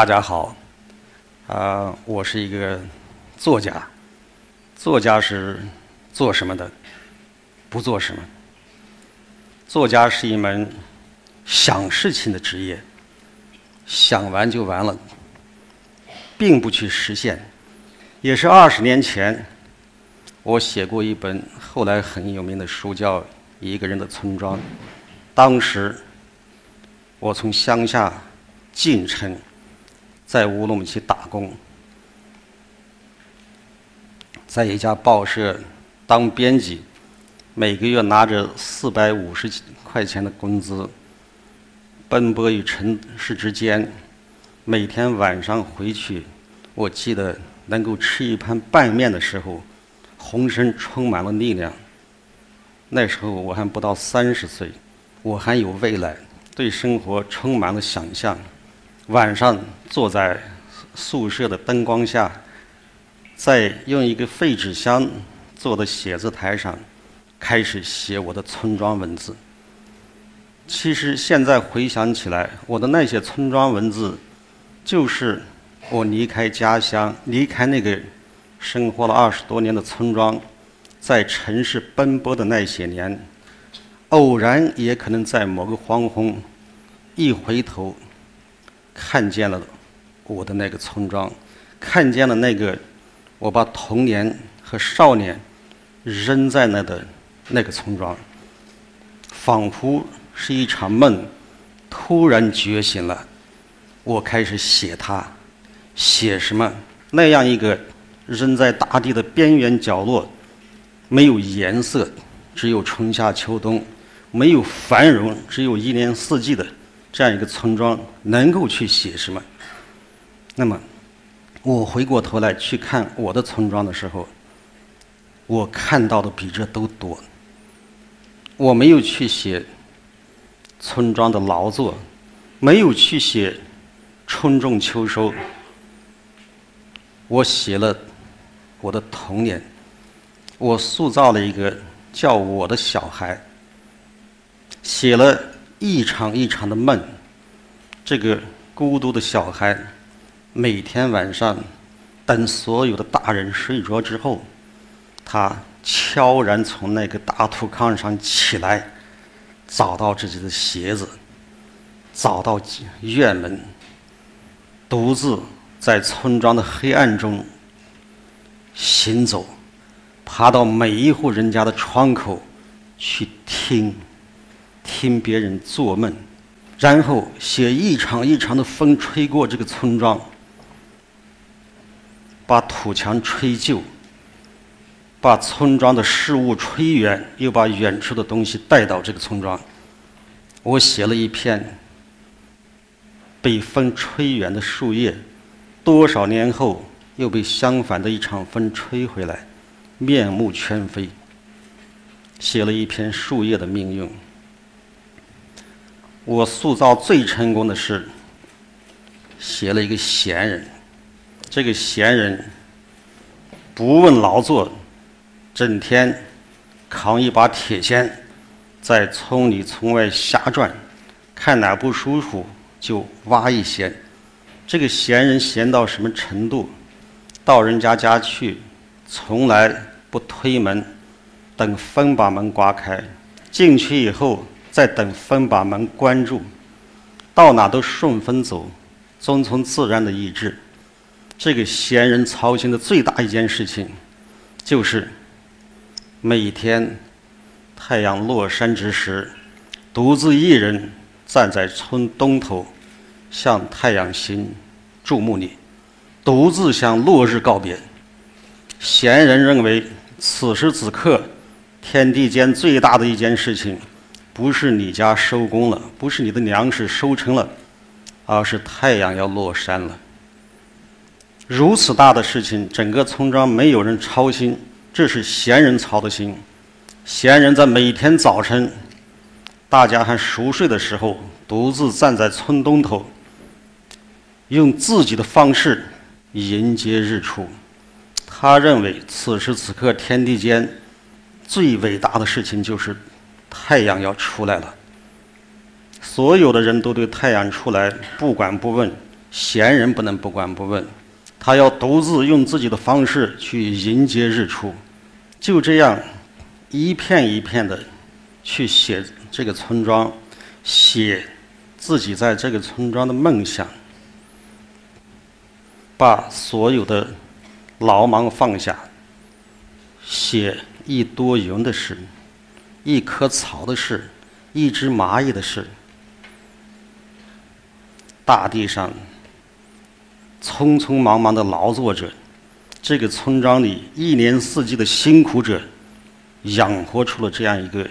大家好，啊，我是一个作家。作家是做什么的？不做什么。作家是一门想事情的职业，想完就完了，并不去实现。也是二十年前，我写过一本后来很有名的书，叫《一个人的村庄》。当时，我从乡下进城，在乌鲁木齐打工。在一家报社当编辑，每个月拿着四百五十块钱的工资，奔波于城市之间。每天晚上回去，我记得能够吃一盘拌面的时候，浑身充满了力量。那时候我还不到三十岁，我还有未来，对生活充满了想象。晚上坐在宿舍的灯光下。在用一个废纸箱做的写字台上，开始写我的村庄文字。其实现在回想起来，我的那些村庄文字，就是我离开家乡、离开那个生活了二十多年的村庄，在城市奔波的那些年，偶然也可能在某个黄昏，一回头，看见了我的那个村庄，看见了那个。我把童年和少年扔在那的那个村庄，仿佛是一场梦，突然觉醒了。我开始写它，写什么？那样一个扔在大地的边缘角落，没有颜色，只有春夏秋冬，没有繁荣，只有一年四季的这样一个村庄，能够去写什么？那么。我回过头来去看我的村庄的时候，我看到的比这都多。我没有去写村庄的劳作，没有去写春种秋收，我写了我的童年，我塑造了一个叫我的小孩，写了一场一场的梦，这个孤独的小孩。每天晚上，等所有的大人睡着之后，他悄然从那个大土炕上起来，找到自己的鞋子，找到院门，独自在村庄的黑暗中行走，爬到每一户人家的窗口去听，听别人做梦，然后写一场一场的风吹过这个村庄。把土墙吹旧，把村庄的事物吹远，又把远处的东西带到这个村庄。我写了一篇被风吹远的树叶，多少年后又被相反的一场风吹回来，面目全非。写了一篇树叶的命运。我塑造最成功的是写了一个闲人。这个闲人不问劳作，整天扛一把铁锨，在村里村外瞎转，看哪不舒服就挖一些。这个闲人闲到什么程度？到人家家去，从来不推门，等风把门刮开；进去以后，再等风把门关住。到哪都顺风走，遵从自然的意志。这个闲人操心的最大一件事情，就是每天太阳落山之时，独自一人站在村东头，向太阳行注目礼，独自向落日告别。闲人认为，此时此刻，天地间最大的一件事情，不是你家收工了，不是你的粮食收成了，而是太阳要落山了。如此大的事情，整个村庄没有人操心，这是闲人操的心。闲人在每天早晨，大家还熟睡的时候，独自站在村东头，用自己的方式迎接日出。他认为此时此刻天地间最伟大的事情就是太阳要出来了。所有的人都对太阳出来不管不问，闲人不能不管不问，他要独自用自己的方式去迎接日出。就这样，一片一片的去写这个村庄，写自己在这个村庄的梦想，把所有的劳忙放下，写一朵云的事，一棵草的事，一只蚂蚁的事。大地上匆匆忙忙的劳作者，这个村庄里一年四季的辛苦者，养活出了这样一个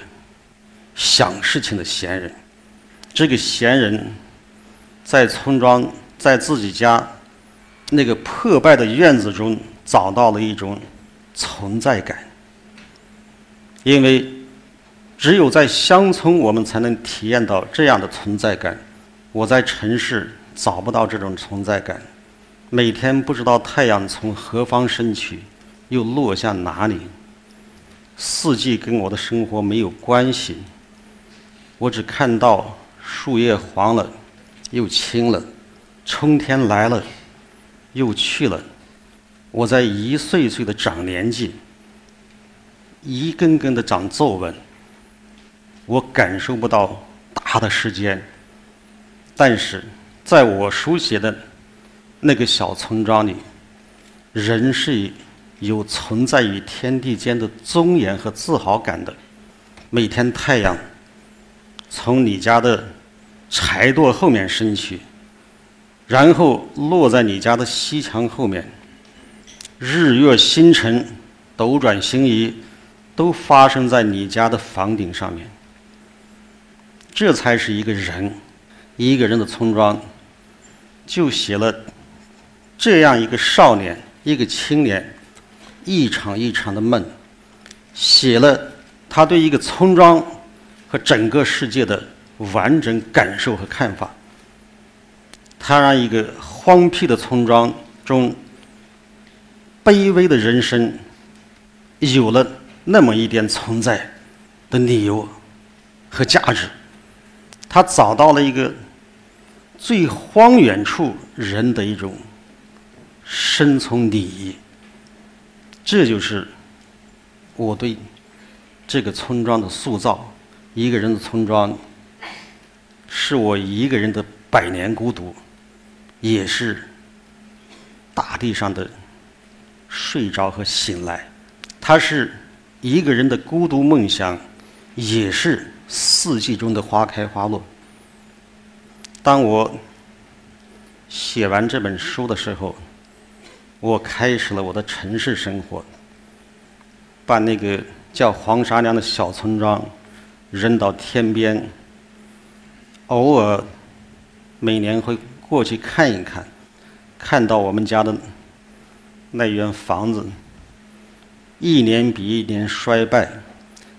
想事情的闲人。这个闲人，在村庄，在自己家那个破败的院子中，找到了一种存在感。因为只有在乡村，我们才能体验到这样的存在感。我在城市找不到这种存在感，每天不知道太阳从何方升起，又落向哪里。四季跟我的生活没有关系，我只看到树叶黄了，又青了，春天来了，又去了。我在一岁岁的长年纪，一根根的长皱纹，我感受不到大的时间。但是，在我书写的那个小村庄里，人是有存在于天地间的尊严和自豪感的。每天太阳从你家的柴垛后面升起，然后落在你家的西墙后面。日月星辰、斗转星移，都发生在你家的房顶上面。这才是一个人。一个人的村庄，就写了这样一个少年，一个青年，一场一场的梦，写了他对一个村庄和整个世界的完整感受和看法。他让一个荒僻的村庄中卑微的人生有了那么一点存在的理由和价值。他找到了一个。最荒远处人的一种生存礼仪，这就是我对这个村庄的塑造。一个人的村庄，是我一个人的百年孤独，也是大地上的睡着和醒来。它是一个人的孤独梦想，也是四季中的花开花落。当我写完这本书的时候，我开始了我的城市生活，把那个叫黄沙梁的小村庄扔到天边，偶尔每年会过去看一看，看到我们家的那院房子一年比一年衰败，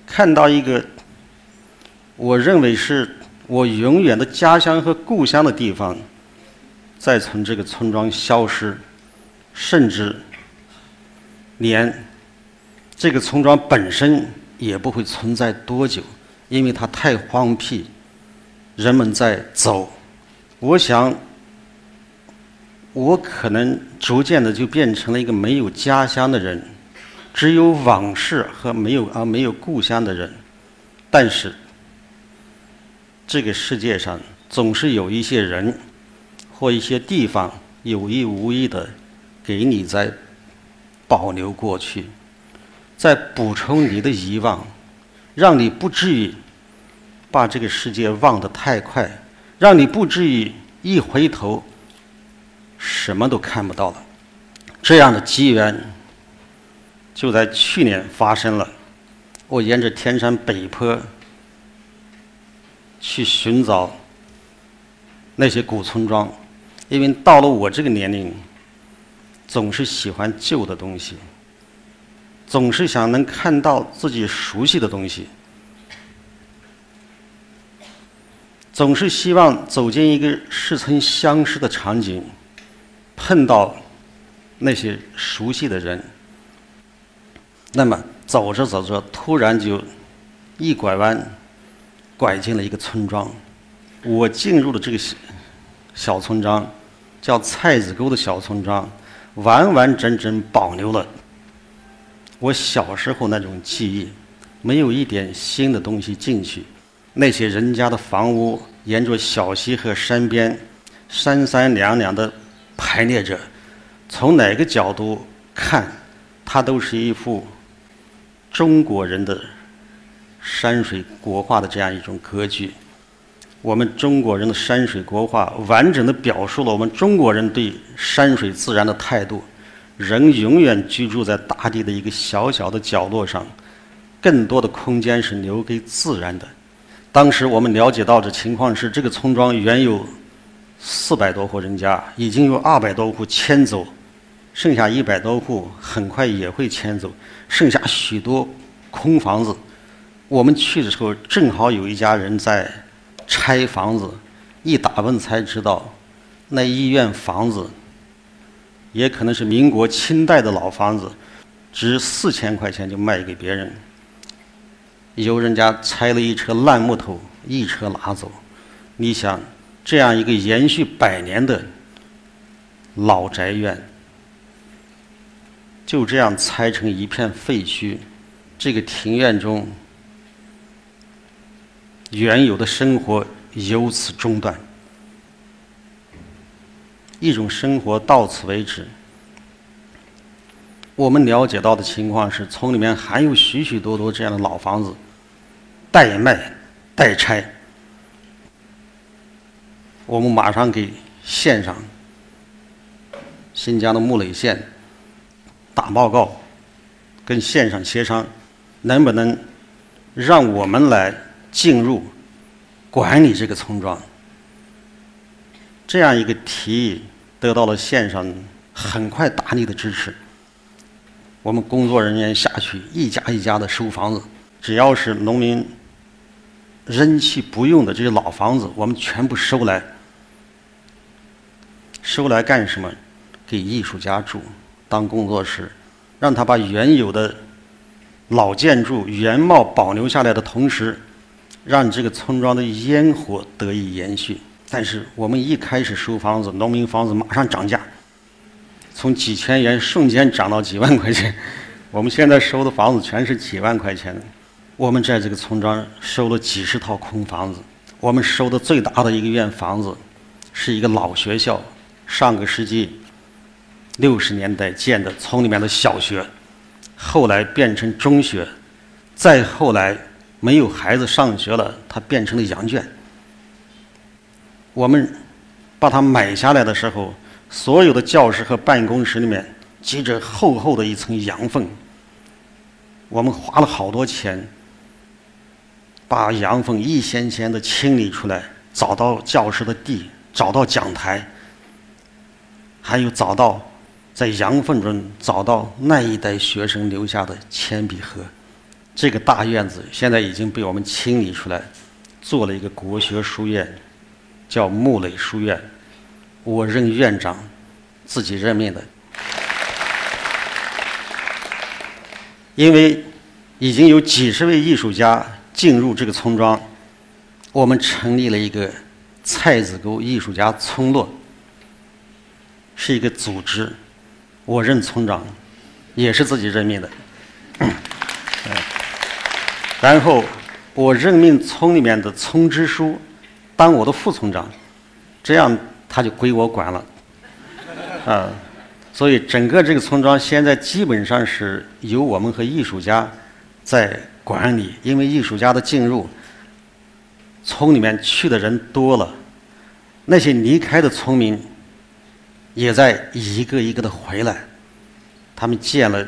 看到一个我认为是。我永远的家乡和故乡的地方，再从这个村庄消失，甚至连这个村庄本身也不会存在多久，因为它太荒僻，人们在走。我想，我可能逐渐的就变成了一个没有家乡的人，只有往事和没有啊没有故乡的人，但是。这个世界上总是有一些人或一些地方有意无意的给你在保留过去，在补充你的遗忘，让你不至于把这个世界忘得太快，让你不至于一回头什么都看不到了。这样的机缘就在去年发生了。我沿着天山北坡。去寻找那些古村庄，因为到了我这个年龄，总是喜欢旧的东西，总是想能看到自己熟悉的东西，总是希望走进一个似曾相识的场景，碰到那些熟悉的人。那么走着走着，突然就一拐弯。拐进了一个村庄，我进入了这个小小村庄，叫菜子沟的小村庄，完完整整保留了我小时候那种记忆，没有一点新的东西进去。那些人家的房屋沿着小溪和山边，三三两两的排列着，从哪个角度看，它都是一幅中国人的山水国画的这样一种格局。我们中国人的山水国画，完整的表述了我们中国人对山水自然的态度。人永远居住在大地的一个小小的角落上，更多的空间是留给自然的。当时我们了解到的情况是，这个村庄原有四百多户人家，已经有二百多户迁走，剩下一百多户很快也会迁走，剩下许多空房子。我们去的时候，正好有一家人在。拆房子，一打问才知道，那医院房子也可能是民国清代的老房子，值四千块钱就卖给别人。由人家拆了一车烂木头，一车拿走。你想，这样一个延续百年的老宅院，就这样拆成一片废墟，这个庭院中。原有的生活由此中断，一种生活到此为止。我们了解到的情况是，村里面还有许许多多这样的老房子，待卖、待拆。我们马上给县上、新疆的木垒县打报告，跟县上协商，能不能让我们来。进入管理这个村庄，这样一个提议得到了县上很快大力的支持。我们工作人员下去一家一家的收房子，只要是农民扔弃不用的这些老房子，我们全部收来。收来干什么？给艺术家住，当工作室，让他把原有的老建筑原貌保留下来的同时。让这个村庄的烟火得以延续，但是我们一开始收房子，农民房子马上涨价，从几千元瞬间涨到几万块钱。我们现在收的房子全是几万块钱的。我们在这个村庄收了几十套空房子。我们收的最大的一个院房子，是一个老学校，上个世纪六十年代建的村里面的小学，后来变成中学，再后来。没有孩子上学了，它变成了羊圈。我们把它买下来的时候，所有的教室和办公室里面积着厚厚的一层羊粪。我们花了好多钱，把羊粪一掀掀的清理出来，找到教室的地，找到讲台，还有找到在羊粪中找到那一代学生留下的铅笔盒。这个大院子现在已经被我们清理出来，做了一个国学书院，叫木垒书院。我任院长，自己任命的。因为已经有几十位艺术家进入这个村庄，我们成立了一个菜子沟艺术家村落，是一个组织。我任村长，也是自己任命的。然后，我任命村里面的村支书当我的副村长，这样他就归我管了，啊，所以整个这个村庄现在基本上是由我们和艺术家在管理。因为艺术家的进入，村里面去的人多了，那些离开的村民也在一个一个的回来，他们建了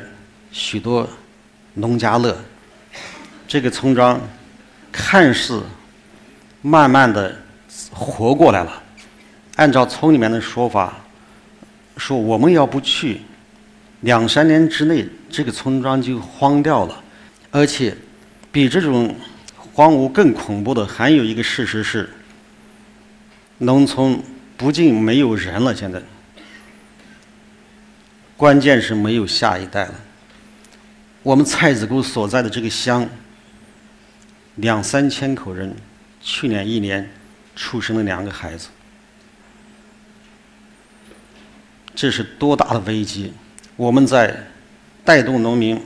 许多农家乐。这个村庄看似慢慢的活过来了。按照村里面的说法，说我们要不去，两三年之内这个村庄就荒掉了。而且比这种荒芜更恐怖的还有一个事实是，农村不仅没有人了，现在关键是没有下一代了。我们蔡子沟所在的这个乡。两三千口人，去年一年出生了两个孩子。这是多大的危机！我们在带动农民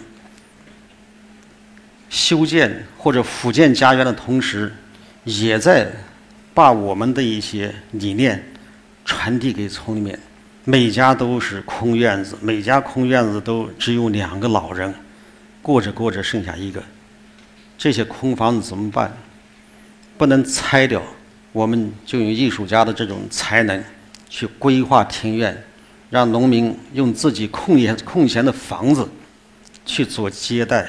修建或者复建家园的同时，也在把我们的一些理念传递给村里面。每家都是空院子，每家空院子都只有两个老人，过着过着剩下一个。这些空房子怎么办？不能拆掉，我们就用艺术家的这种才能去规划庭院，让农民用自己空闲空闲的房子去做接待，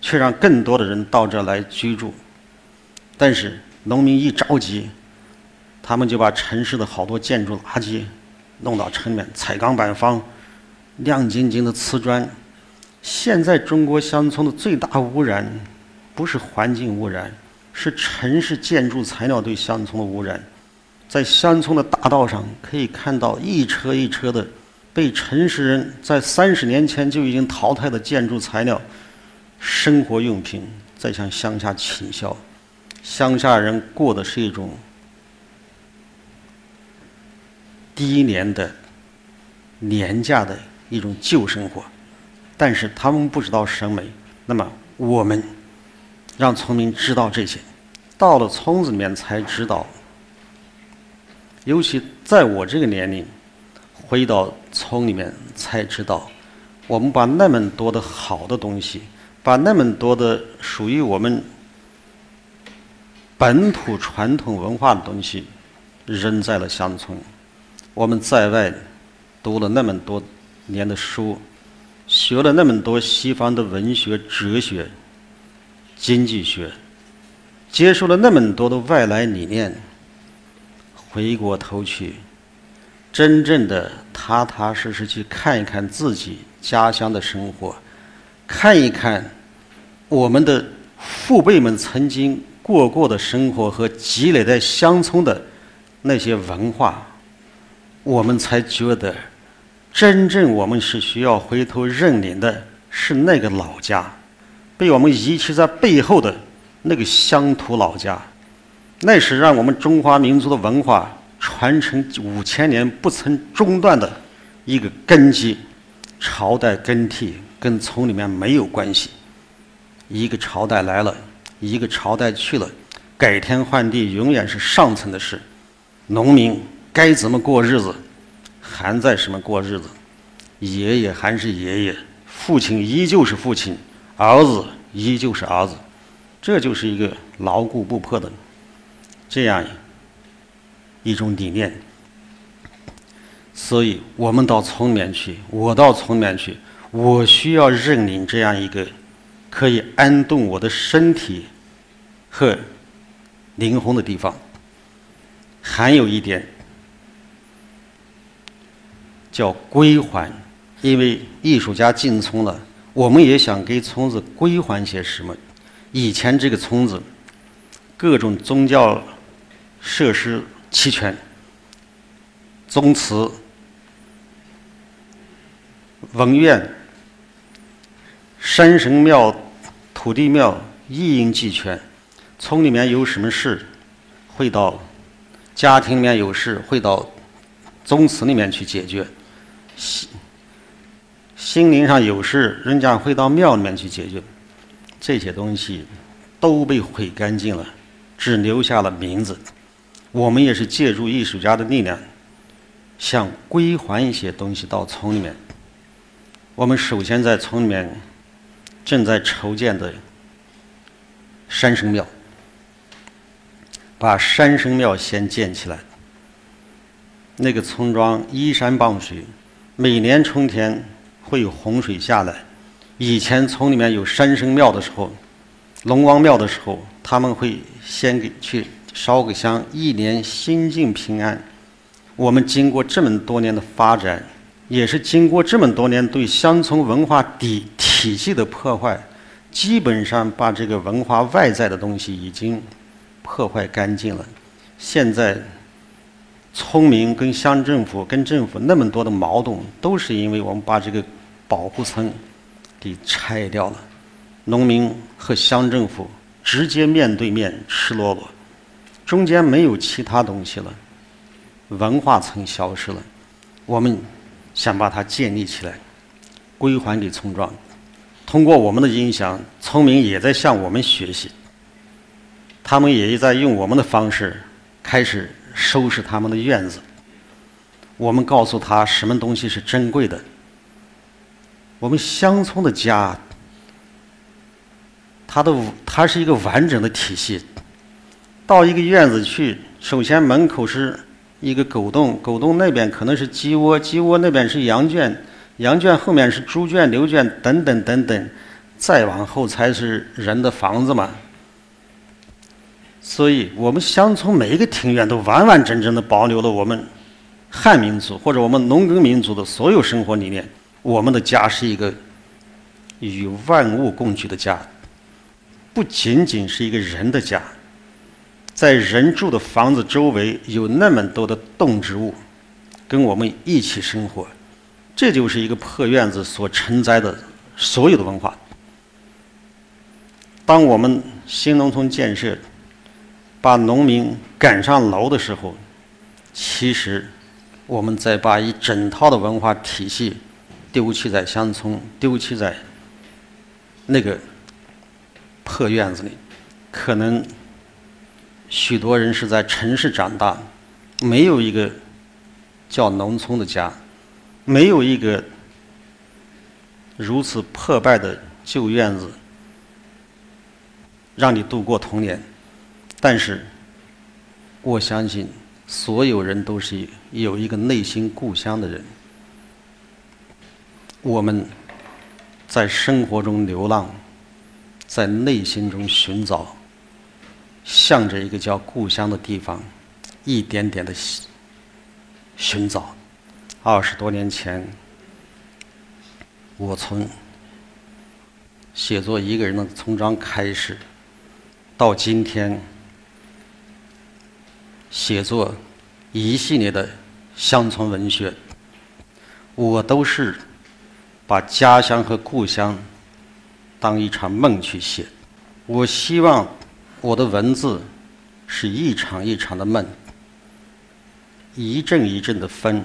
却让更多的人到这来居住。但是农民一着急，他们就把城市的好多建筑垃圾。弄到城里面，彩钢板房，亮晶晶的瓷砖。现在中国乡村的最大污染，不是环境污染，是城市建筑材料对乡村的污染。在乡村的大道上，可以看到一车一车的被城市人在三十年前就已经淘汰的建筑材料、生活用品，在向乡下倾销。乡下人过的是一种。低廉的、廉价的一种旧生活，但是他们不知道审美。那么，我们让村民知道这些，到了村子里面才知道。尤其在我这个年龄，回到村里面才知道，我们把那么多的好的东西，把那么多的属于我们本土传统文化的东西，扔在了乡村。我们在外读了那么多年的书，学了那么多西方的文学、哲学、经济学，接受了那么多的外来理念，回过头去，真正的踏踏实实去看一看自己家乡的生活，看一看我们的父辈们曾经过过的生活和积累在乡村的那些文化。我们才觉得，真正我们是需要回头认领的，是那个老家，被我们遗弃在背后的那个乡土老家，那是让我们中华民族的文化传承五千年不曾中断的一个根基。朝代更替跟村里面没有关系，一个朝代来了，一个朝代去了，改天换地永远是上层的事，农民。该怎么过日子，还在什么过日子？爷爷还是爷爷，父亲依旧是父亲，儿子依旧是儿子，这就是一个牢固不破的这样一种理念。所以我们到村里面去，我到村里面去，我需要认领这样一个可以安顿我的身体和灵魂的地方。还有一点。叫归还，因为艺术家进村了，我们也想给村子归还些什么。以前这个村子，各种宗教设施齐全，宗祠、文苑、山神庙、土地庙一应俱全。村里面有什么事，会到家庭里面有事，会到宗祠里面去解决。心灵上有事，人家会到庙里面去解决。这些东西都被毁干净了，只留下了名字。我们也是借助艺术家的力量，想归还一些东西到村里面。我们首先在村里面正在筹建的山神庙，把山神庙先建起来。那个村庄依山傍水。每年春天会有洪水下来，以前村里面有山神庙的时候，龙王庙的时候，他们会先给去烧个香，一年心境平安。我们经过这么多年的发展，也是经过这么多年对乡村文化底体系的破坏，基本上把这个文化外在的东西已经破坏干净了。现在。村民跟乡政府、跟政府那么多的矛盾，都是因为我们把这个保护层给拆掉了。农民和乡政府直接面对面、赤裸裸，中间没有其他东西了。文化层消失了。我们想把它建立起来，归还给村庄。通过我们的影响，村民也在向我们学习。他们也在用我们的方式开始收拾他们的院子。我们告诉他什么东西是珍贵的。我们乡村的家，它的它是一个完整的体系。到一个院子去，首先门口是一个狗洞，狗洞那边可能是鸡窝，鸡窝那边是羊圈，羊圈后面是猪圈、牛圈等等等等，再往后才是人的房子嘛。所以我们乡村每一个庭院都完完整整的保留了我们汉民族或者我们农耕民族的所有生活理念。我们的家是一个与万物共居的家，不仅仅是一个人的家。在人住的房子周围有那么多的动植物，跟我们一起生活，这就是一个破院子所承载的所有的文化。当我们新农村建设把农民赶上楼的时候，其实我们在把一整套的文化体系丢弃在乡村，丢弃在那个破院子里，可能。许多人是在城市长大，没有一个叫农村的家，没有一个如此破败的旧院子，让你度过童年。但是，我相信所有人都是有一个内心故乡的人。我们在生活中流浪，在内心中寻找。向着一个叫故乡的地方，一点点的寻找。二十多年前，我从写作一个人的村庄开始，到今天写作一系列的乡村文学，我都是把家乡和故乡当一场梦去写。我希望。我的文字是一场一场的梦，一阵一阵的风，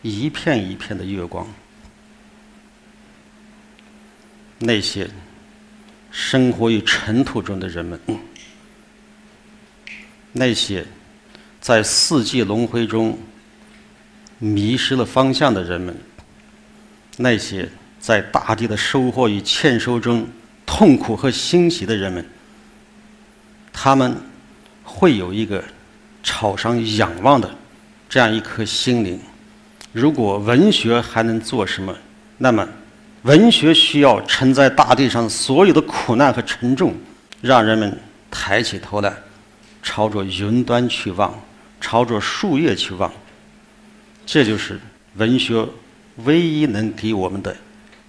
一片一片的月光。那些生活于尘土中的人们，那些在四季轮回中迷失了方向的人们，那些在大地的收获与欠收中痛苦和欣喜的人们。他们会有一个朝上仰望的这样一颗心灵。如果文学还能做什么，那么文学需要承载大地上所有的苦难和沉重，让人们抬起头来，朝着云端去望，朝着树叶去望。这就是文学唯一能给我们的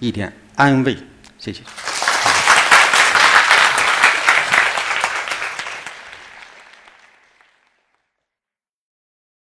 一点安慰。谢谢。